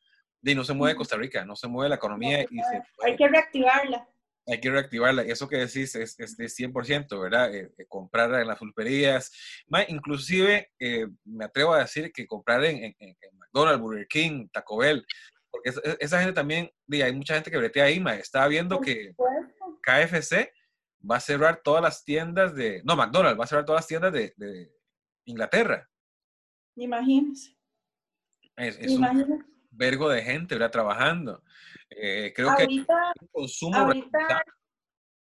Y no se mueve. Costa Rica, no se mueve la economía y se Hay que reactivarla. hay que reactivarla. Eso que decís es, es de 100%, ¿verdad? Eh, eh, comprar en las pulperías. Ma, inclusive, eh, me atrevo a decir que comprar en, en- en- en McDonald's, Burger King, Taco Bell. Porque es- es- esa gente también, hay mucha gente que bretea ahí, ma. Estaba viendo que. KFC va a cerrar todas las tiendas de... No, McDonald's va a cerrar todas las tiendas de, de Inglaterra. Imagínese. Es, es un imagínese. Vergo de gente, ¿verdad? Trabajando. Eh, creo que un consumo, ahorita, responsable,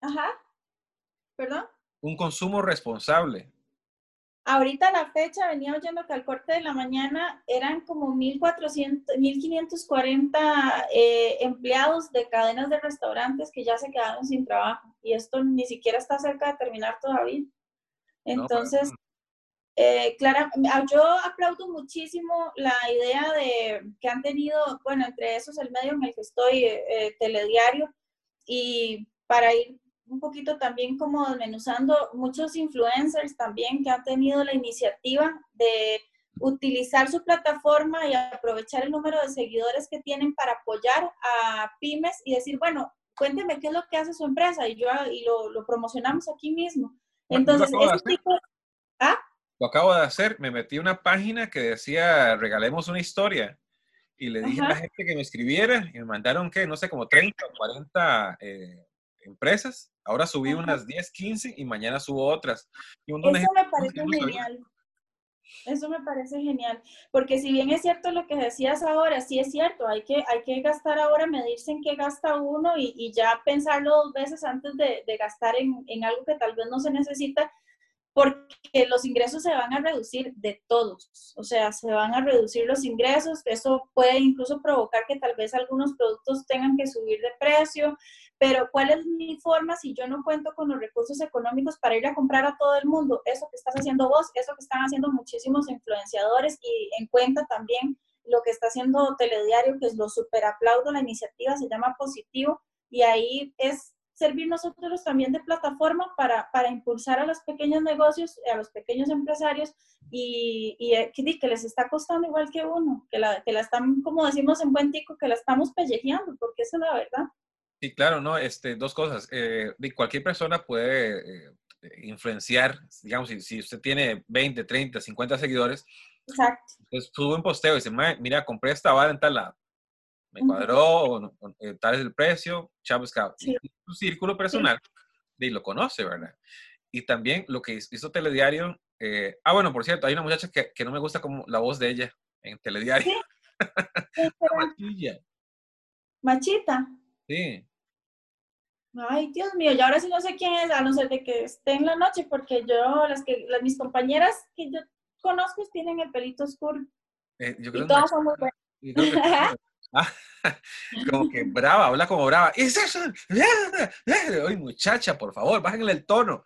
ajá, perdón. un consumo responsable. Ahorita a la fecha venía oyendo que al corte de la mañana eran como 1.400, 1.540 eh, empleados de cadenas de restaurantes que ya se quedaron sin trabajo. Y esto ni siquiera está cerca de terminar todavía. Entonces, eh, Clara, yo aplaudo muchísimo la idea de que han tenido, bueno, entre esos el medio en el que estoy, eh, Telediario, y para ir un poquito también como desmenuzando muchos influencers también que han tenido la iniciativa de utilizar su plataforma y aprovechar el número de seguidores que tienen para apoyar a pymes y decir, bueno, cuénteme qué es lo que hace su empresa y yo y lo, lo promocionamos aquí mismo. Lo Entonces, hacer. tipo ¿Ah? Lo acabo de hacer, me metí a una página que decía regalemos una historia y le dije a la Ajá. gente que me escribiera y me mandaron que no sé, como 30 o 40 eh, empresas. Ahora subí Ajá. unas 10, 15 y mañana subo otras. Y Eso me parece genial. Eso me parece genial, porque si bien es cierto lo que decías ahora, sí es cierto, hay que, hay que gastar ahora, medirse en qué gasta uno y, y ya pensarlo dos veces antes de, de gastar en, en algo que tal vez no se necesita, porque los ingresos se van a reducir de todos, o sea, se van a reducir los ingresos, eso puede incluso provocar que tal vez algunos productos tengan que subir de precio, pero ¿cuál es mi forma si yo no cuento con los recursos económicos para ir a comprar a todo el mundo? Eso que estás haciendo vos, eso que están haciendo muchísimos influenciadores y en cuenta también lo que está haciendo Telediario, que es lo super aplaudo, la iniciativa se llama Positivo y ahí es servir nosotros también de plataforma para, para impulsar a los pequeños negocios, a los pequeños empresarios y, y eh, que, que, les está costando igual que uno, que la, que la están, como decimos en buen tico, que la estamos pellejeando, porque esa es la verdad. Sí, claro, no, este, dos cosas. Eh, cualquier persona puede eh, influenciar, digamos, si, si, usted tiene 20, 30, 50 seguidores, Exacto. pues sube un posteo y dice, mira, compré esta vara en tal lado me cuadró, eh, tal es el precio, chavo Scout. Sí. su círculo personal, y lo conoce, ¿verdad? Y también lo que hizo Telediario, eh, ah, bueno, por cierto, hay una muchacha que, que, no me gusta como la voz de ella en Telediario. ¿Sí? Machita. Sí. Ay, Dios mío, y ahora sí no sé quién es, a no ser de que esté en la noche, porque yo, las que, las, mis compañeras que yo conozco tienen el pelito oscuro. Eh, yo creo y todas son muy buenas. Como que brava, habla como brava. ¿Es eso? Oye, muchacha, por favor, bájenle el tono.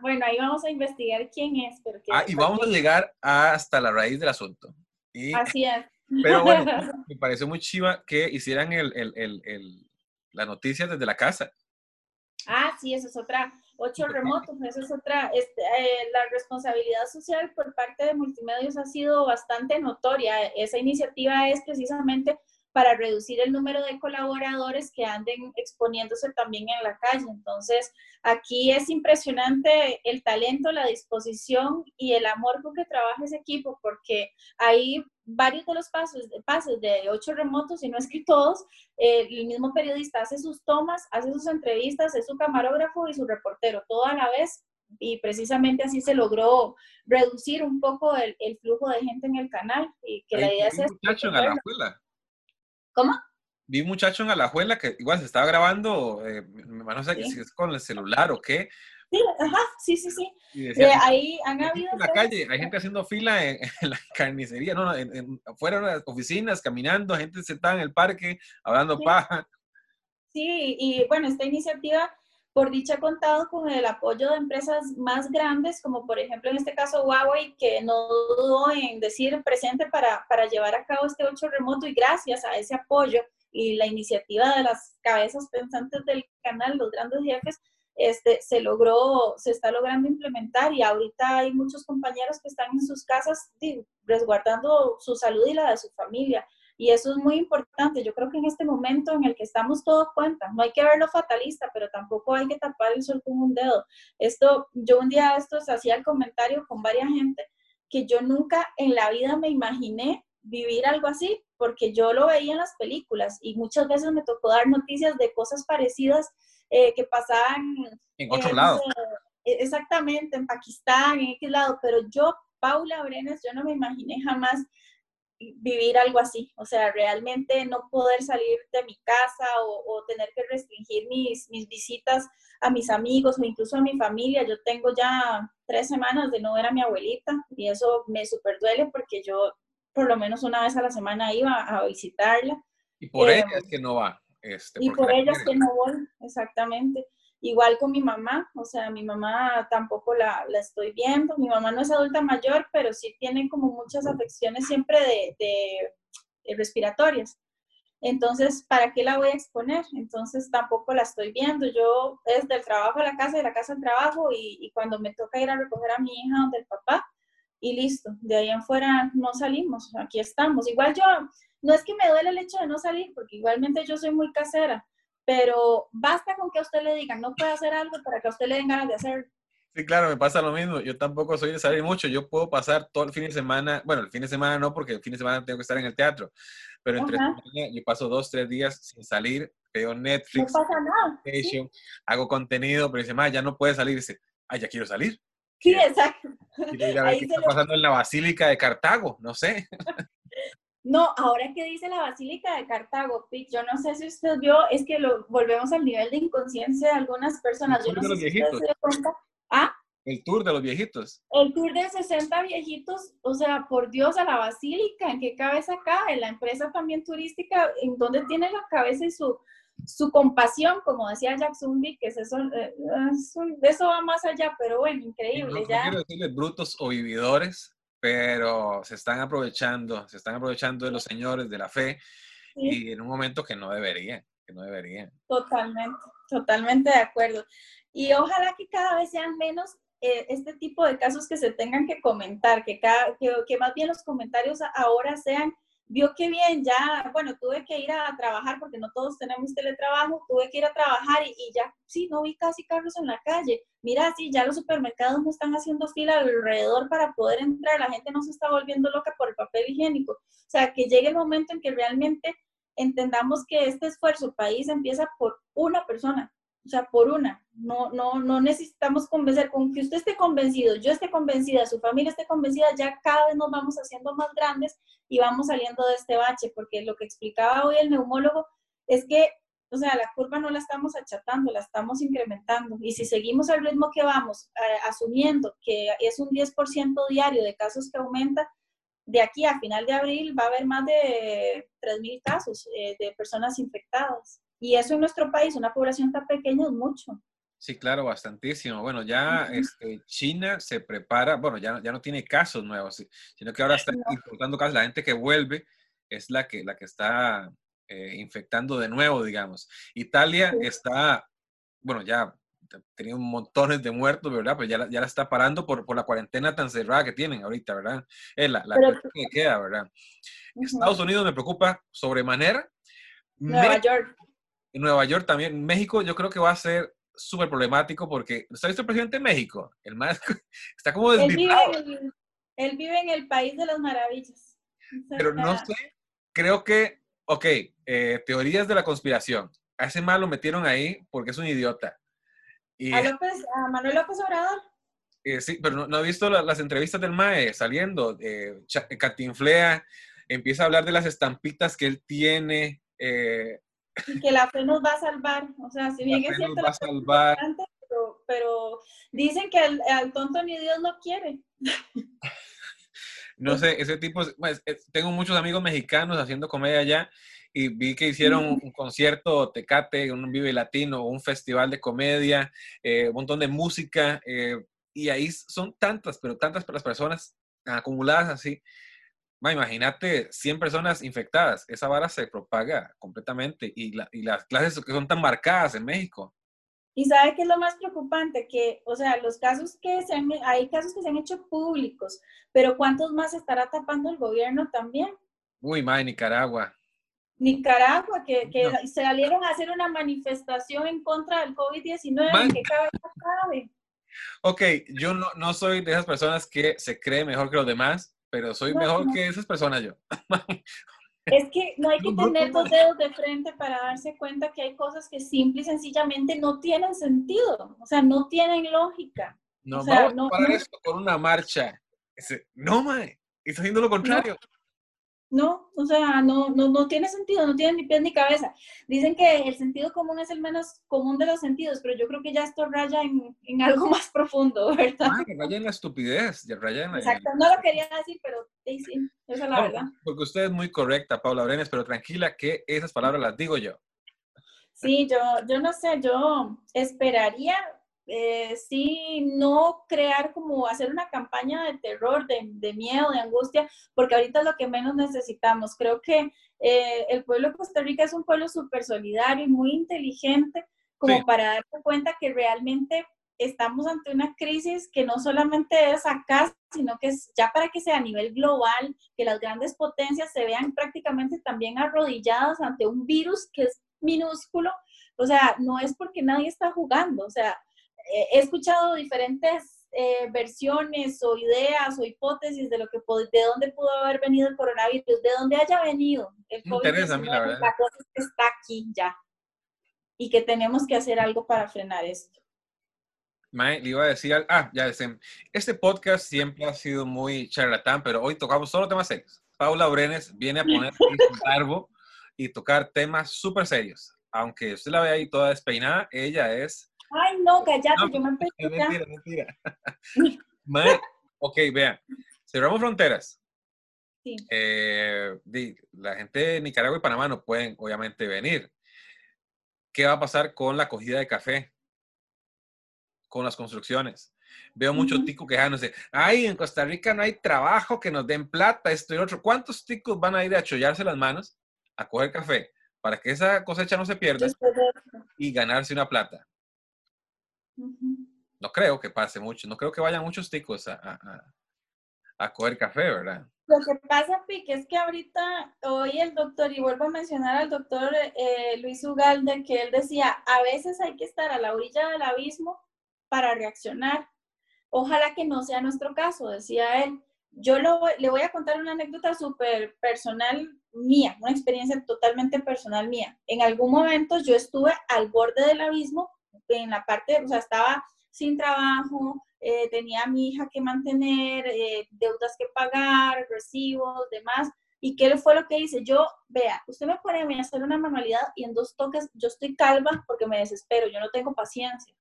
Bueno, ahí vamos a investigar quién es. Porque ah, y vamos a llegar hasta la raíz del asunto. Y, Así es. Pero bueno, me pareció muy chiva que hicieran el, el, el, el, la noticia desde la casa. Ah, sí, eso es otra, ocho remotos, eso es otra, este, eh, la responsabilidad social por parte de multimedios ha sido bastante notoria. Esa iniciativa es precisamente para reducir el número de colaboradores que anden exponiéndose también en la calle. Entonces, aquí es impresionante el talento, la disposición y el amor con que trabaja ese equipo, porque hay varios de los pasos, de ocho remotos, y no es que todos, eh, el mismo periodista hace sus tomas, hace sus entrevistas, es su camarógrafo y su reportero, todo a la vez, y precisamente así se logró reducir un poco el, el flujo de gente en el canal, y que la idea es... ¿Cómo? Vi un muchacho en Alajuela que igual se estaba grabando, eh, no sé si es con el celular o qué. Sí, ajá, sí, sí, sí. Eh, ahí han habido... En la calle, hay gente haciendo fila en, la carnicería, no, en, en, afuera de las oficinas, caminando, gente sentada en el parque, hablando paja. Sí, y bueno, esta iniciativa por dicha ha contado con el apoyo de empresas más grandes, como por ejemplo en este caso Huawei, que no dudó en decir presente para, para llevar a cabo este 8 remoto y gracias a ese apoyo y la iniciativa de las cabezas pensantes del canal, los grandes jefes, este, se logró, se está logrando implementar y ahorita hay muchos compañeros que están en sus casas resguardando su salud y la de su familia. Y eso es muy importante. Yo creo que en este momento en el que estamos todos cuenta, no hay que verlo fatalista, pero tampoco hay que tapar el sol con un dedo. Esto, yo un día esto se hacía el comentario con varias gente que yo nunca en la vida me imaginé vivir algo así, porque yo lo veía en las películas y muchas veces me tocó dar noticias de cosas parecidas eh, que pasaban en otro lado. Eh, exactamente, en Pakistán, en aquel lado, pero yo, Paula Brenes, yo no me imaginé jamás vivir algo así, o sea, realmente no poder salir de mi casa o, tener que restringir mis, mis visitas a mis amigos o incluso a mi familia. Yo tengo ya tres semanas de no ver a mi abuelita y eso me súper duele porque yo por lo menos una vez a la semana iba a visitarla. Y por ella es que no va. Este, y por ella es que no voy, exactamente. Igual con mi mamá, o sea, mi mamá tampoco la, la, estoy viendo. Mi mamá no es adulta mayor, pero sí tiene como muchas afecciones siempre de, de, respiratorias. Entonces, ¿para qué la voy a exponer? Entonces, tampoco la estoy viendo. Yo es del trabajo a la casa, de la casa al trabajo, y, y cuando me toca ir a recoger a mi hija donde el papá, y listo. De ahí en fuera no salimos, aquí estamos. Igual yo, no es que me duele el hecho de no salir, porque igualmente yo soy muy casera, pero basta con que a usted le digan, no puede hacer algo para que a usted le den ganas de hacer. Sí, claro, me pasa lo mismo. Yo tampoco soy de salir mucho. Yo puedo pasar todo el fin de semana, bueno, el fin de semana no, porque el fin de semana tengo que estar en el teatro, pero entre semana yo paso dos, tres días sin salir, veo Netflix, no pasa nada. ¿sí? hago contenido, pero dice, ma, ya no puede salir. Dice, ah, ya quiero salir. Sí, exacto. Quiero ir a ver qué está pasando en la Basílica de Cartago, no sé. No, ahora que dice la Basílica de Cartago, Pic, yo no sé si usted vio, es que lo, volvemos al nivel de inconsciencia de algunas personas. El tour yo no de los sé viejitos. Cuenta. ¿Ah? El tour de los viejitos. El tour de 60 viejitos, o sea, por Dios, a la Basílica, ¿en qué cabeza cabe? La empresa también turística, ¿en dónde tiene la cabeza y su, su compasión, como decía Jack Zumbi, que es eso, eh, de eso va más allá, pero bueno, increíble. No, ya. no quiero decirles brutos o vividores, pero se están aprovechando, se están aprovechando de los señores de la fe Sí. y en un momento que no deberían, que no deberían. Totalmente, Totalmente de acuerdo. Y ojalá que cada vez sean menos eh, este tipo de casos que se tengan que comentar, que, cada, que, que más bien los comentarios ahora sean vio que bien, ya, bueno, tuve que ir a trabajar porque no todos tenemos teletrabajo, tuve que ir a trabajar y, ya, sí, no vi casi carros en la calle. Mira, sí, ya los supermercados no están haciendo fila alrededor para poder entrar, la gente no se está volviendo loca por el papel higiénico. O sea, que llegue el momento en que realmente entendamos que este esfuerzo país empieza por una persona, o sea, por una. No, no, no necesitamos convencer, con que usted esté convencido, yo esté convencida, su familia esté convencida, ya cada vez nos vamos haciendo más grandes y vamos saliendo de este bache, porque lo que explicaba hoy el neumólogo es que, o sea, la curva no la estamos achatando, la estamos incrementando. Y si seguimos al ritmo que vamos, eh, asumiendo que es un 10% diario de casos que aumenta, de aquí a final de abril va a haber más de 3.000 casos eh, de personas infectadas. Y eso en nuestro país, una población tan pequeña, es mucho. Sí, claro, bastantísimo. Bueno, ya este, China se prepara, bueno, ya, ya no tiene casos nuevos, sino que ahora está importando casos. La gente que vuelve es la que, la que está eh, infectando de nuevo, digamos. Italia está, bueno, ya tenía montones de muertos, ¿verdad? Pues ya, la, ya la está parando por, por, la cuarentena tan cerrada que tienen ahorita, ¿verdad? Es la, la que queda, ¿verdad? Estados Unidos me preocupa sobremanera. Nueva York en Nueva York también. México yo creo que va a ser súper problemático porque, ¿está visto el presidente de México? El más está como desviado. Él vive, en el país de las maravillas. Pero no sé, creo que, ok, eh, teorías de la conspiración. A ese mal lo metieron ahí porque es un idiota. Y, ¿A, López, a Manuel López Obrador? Eh, sí, pero no, he visto las entrevistas del MAE saliendo. Eh, Catinflea empieza a hablar de las estampitas que él tiene. Eh, y que la fe nos va a salvar. O sea, si bien es cierto, va a salvar. Pero, pero, dicen que al, tonto ni Dios lo quiere. No sé, ese tipo, pues, tengo muchos amigos mexicanos haciendo comedia allá y vi que hicieron un, concierto Tecate, un Vive Latino, un festival de comedia, eh, un montón de música, eh, y ahí son tantas, pero tantas las personas acumuladas así, imagínate 100 personas infectadas, esa vara se propaga completamente y, las clases que son tan marcadas en México. Y sabe qué es lo más preocupante, que, o sea, los casos que se han, hay casos que se han hecho públicos, pero ¿cuántos más estará tapando el gobierno también? Uy, madre, Nicaragua. Nicaragua, que, que salieron a hacer una manifestación en contra del COVID-19, que cada vez cabe. Ok, yo no, no soy de esas personas que se cree mejor que los demás, pero soy mejor que esas personas yo. Es que no hay que tener dos dedos de frente para darse cuenta que hay cosas que simple y sencillamente no tienen sentido, o sea, no tienen lógica. No, vamos no, para esto con una marcha. No, mae, está haciendo lo contrario. No, o sea, no, no, no tiene sentido, no tiene ni pies ni cabeza. Dicen que el sentido común es el menos común de los sentidos, pero yo creo que ya esto raya en, en algo más profundo, ¿verdad? Ah, raya en la estupidez, raya en la... Exacto, no lo quería decir, pero sí, sí, esa es la verdad. Porque usted es muy correcta, Paula Brenes, pero tranquila que esas palabras las digo yo. Sí, yo, yo no sé, yo esperaría eh, sí no crear como hacer una campaña de terror, de, miedo, de angustia, porque ahorita es lo que menos necesitamos. Creo que eh, el pueblo de Costa Rica es un pueblo súper solidario y muy inteligente como para darse cuenta que realmente estamos ante una crisis que no solamente es acá, sino que es ya para que sea a nivel global, que las grandes potencias se vean prácticamente también arrodilladas ante un virus que es minúsculo. O sea, no es porque nadie está jugando, o sea, he escuchado diferentes eh, versiones o ideas o hipótesis de lo que de dónde pudo haber venido el coronavirus, de dónde haya venido el COVID. interesa la verdad. La cosa es que está aquí ya y que tenemos que hacer algo para frenar esto. Mae, le iba a decir, ah, ya sé, este podcast siempre ha sido muy charlatán, pero hoy tocamos solo temas serios. Paula Brenes viene a poner un árbol y tocar temas súper serios. Aunque usted la ve ahí toda despeinada, ella es Ay, no, cállate, yo me empecé Es mentira, mentira. ok, vean, cerramos fronteras. Sí. Eh, la gente de Nicaragua y Panamá no pueden, obviamente, venir. ¿Qué va a pasar con la cogida de café? Con las construcciones. Veo muchos ticos quejándose. Ay, en Costa Rica no hay trabajo, que nos den plata, esto y otro. ¿Cuántos ticos van a ir a chollarse las manos a coger café? para que esa cosecha no se pierda y ganarse una plata. No creo que pase mucho, no creo que vayan muchos ticos a, a, a- coger café, ¿verdad? Lo que pasa, Pique, es que ahorita hoy el doctor, y vuelvo a mencionar al doctor eh, Luis Ugalde, que él decía, a veces hay que estar a la orilla del abismo para reaccionar. Ojalá que no sea nuestro caso, decía él. Yo lo le voy a contar una anécdota súper personal mía, una experiencia totalmente personal mía. En algún momento yo estuve al borde del abismo, en la parte, o sea, estaba sin trabajo, eh, tenía a mi hija que mantener, eh, deudas que pagar, recibos, demás. ¿Y qué fue lo que hice? Yo, vea, usted me pone a hacer una manualidad y en dos toques yo estoy calva porque me desespero, yo no tengo paciencia.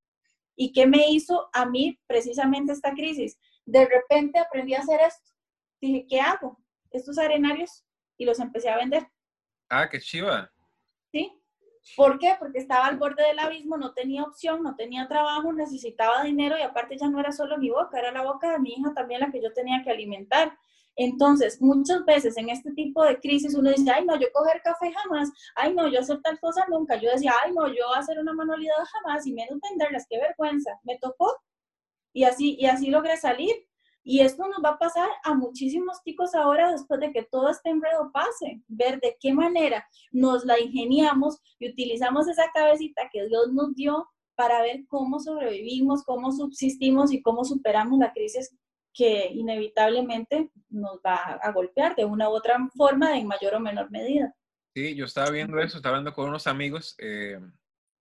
¿Y qué me hizo a mí precisamente esta crisis? De repente aprendí a hacer esto. Dije, ¿qué hago? Estos arenarios y los empecé a vender. Ah, qué chiva. ¿sí? ¿Por qué? Porque estaba al borde del abismo, no tenía opción, no tenía trabajo, necesitaba dinero y aparte ya no era solo mi boca, era la boca de mi hija también la que yo tenía que alimentar. Entonces, muchas veces en este tipo de crisis uno dice, ay, no, yo coger café jamás, ay, no, yo hacer tal cosa nunca. Yo decía, ay, no, yo hacer una manualidad jamás y menos venderlas, qué vergüenza. Me tocó y así, y así logré salir. Y esto nos va a pasar a muchísimos ticos ahora después de que todo este enredo pase, ver de qué manera nos la ingeniamos y utilizamos esa cabecita que Dios nos dio para ver cómo sobrevivimos, cómo subsistimos y cómo superamos la crisis que inevitablemente nos va a golpear de una u otra forma, en mayor o menor medida. Sí, yo estaba viendo eso, estaba hablando con unos amigos. Eh,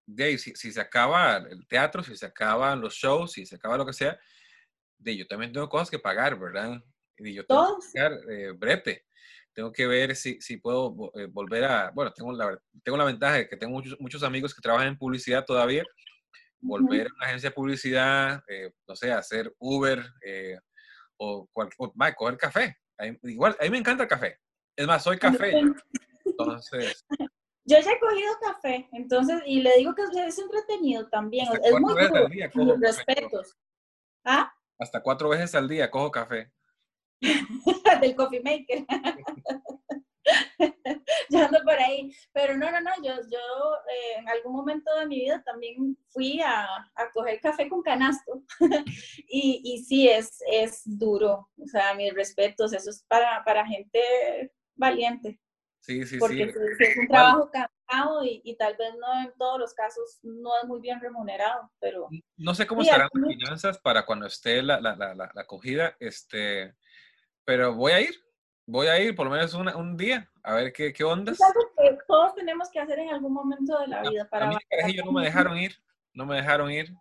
de si, si se acaba el teatro, si se acaban los shows, si se acaba lo que sea, de yo también tengo cosas que pagar, ¿verdad? Y yo tengo Todos. que pagar eh, brete. Tengo que ver si, si puedo eh, volver a, bueno, tengo la, tengo la ventaja de que tengo muchos, muchos amigos que trabajan en publicidad todavía, volver a una agencia de publicidad, eh, no sé, hacer Uber o, cual, o va, coger café. Igual, a mí me encanta el café. Es más, soy café. Entonces, Yo ya he cogido café, entonces, y le digo que es entretenido también, Hasta es muy duro, día mis respetos. ¿Ah? Hasta cuatro veces al día cojo café. del coffee maker. yo ando por ahí. Pero no, no, no, yo, yo eh, en algún momento de mi vida también fui a, a coger café con canasto. y, y sí, es, es duro. O sea, mis respetos, eso es para, para gente valiente. Sí, sí, Porque sí. sí, sí es un trabajo y, y tal vez no en todos los casos no es muy bien remunerado, pero No sé cómo estarán las finanzas para cuando esté la, la, la, la, la acogida, este, pero voy a ir, voy a ir por lo menos una- un día a ver qué, qué ondas. es algo que todos tenemos que hacer en algún momento de la vida para A mí, no me dejaron ir, no me dejaron ir.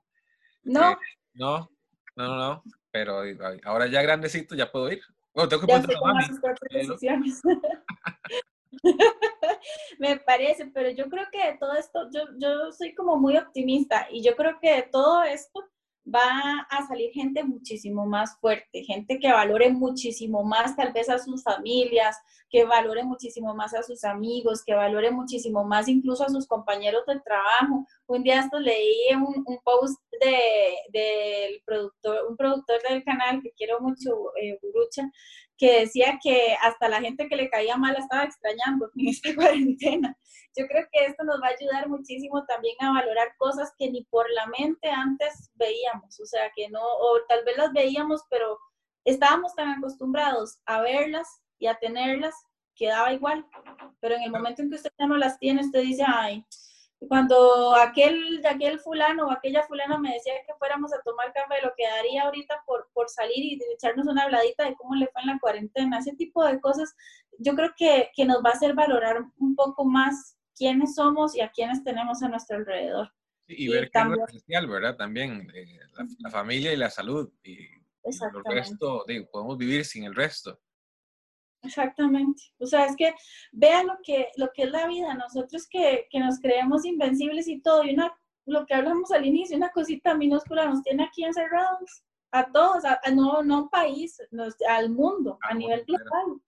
No, No, no, no, no, pero ahora ya grandecito ya puedo ir. Bueno, tengo que preguntar a mami. sus propias pero- decisiones. Me parece, pero yo creo que de todo esto, yo, yo soy como muy optimista y yo creo que de todo esto va a salir gente muchísimo más fuerte, gente que valore muchísimo más tal vez a sus familias, que valore muchísimo más a sus amigos, que valore muchísimo más incluso a sus compañeros del trabajo. Un día esto leí un, un post de, del productor, un productor del canal que quiero mucho, eh, que decía que hasta la gente que le caía mal estaba extrañando en esta cuarentena. Yo creo que esto nos va a ayudar muchísimo también a valorar cosas que ni por la mente antes veíamos, o sea, que no, o tal vez las veíamos, pero estábamos tan acostumbrados a verlas y a tenerlas que daba igual, pero en el momento en que usted ya no las tiene, usted dice, ay, cuando aquel, aquel fulano o aquella fulana me decía que fuéramos a tomar café, lo que daría ahorita por, por salir y echarnos una habladita de cómo le fue en la cuarentena, ese tipo de cosas, yo creo que, que nos va a hacer valorar un poco más quiénes somos y a quiénes tenemos a nuestro alrededor. Y Y ver que es esencial, ¿verdad? También eh, la, la familia y la salud. Y, y el resto, digo, podemos vivir sin el resto. Exactamente. O sea, es que vean lo que, lo que es la vida. Nosotros que, que nos creemos invencibles y todo, y una, lo que hablamos al inicio, una cosita minúscula nos tiene aquí encerrados. A todos, a, a no, no un país, nos- al mundo, a Al nivel global.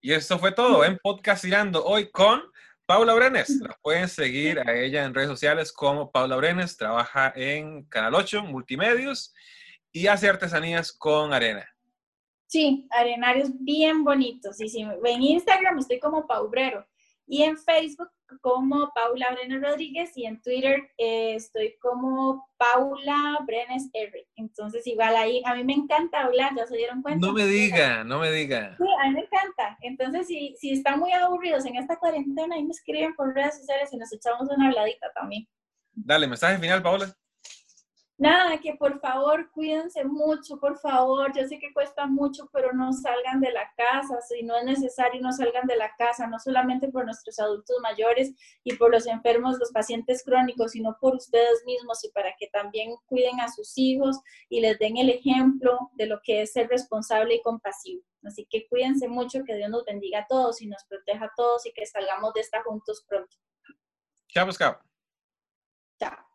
Y esto fue todo en Podcast Tirando hoy con Paula Brenes. La pueden seguir a ella en redes sociales como Paula Brenes. Trabaja en Canal 8, Multimedios, y hace artesanías con arena. Sí, arenarios bien bonitos. Y si ven Instagram, estoy como paubrero. Y en Facebook como Paula Brenes Rodríguez y en Twitter eh, estoy como Paula Brenes R. Entonces igual ahí, a mí me encanta hablar, ya se dieron cuenta. No me diga, no me diga. Sí, a mí me encanta. Entonces, si, si están muy aburridos en esta cuarentena, ahí me escriben por redes sociales y nos echamos una habladita también. Dale, mensaje final, Paula. Nada, que por favor cuídense mucho, por favor. Yo sé que cuesta mucho, pero no salgan de la casa. Si no es necesario, no salgan de la casa, no solamente por nuestros adultos mayores y por los enfermos, los pacientes crónicos, sino por ustedes mismos y para que también cuiden a sus hijos y les den el ejemplo de lo que es ser responsable y compasivo. Así que cuídense mucho, que Dios nos bendiga a todos y nos proteja a todos y que salgamos de esta juntos pronto. Chao, pues, Chao.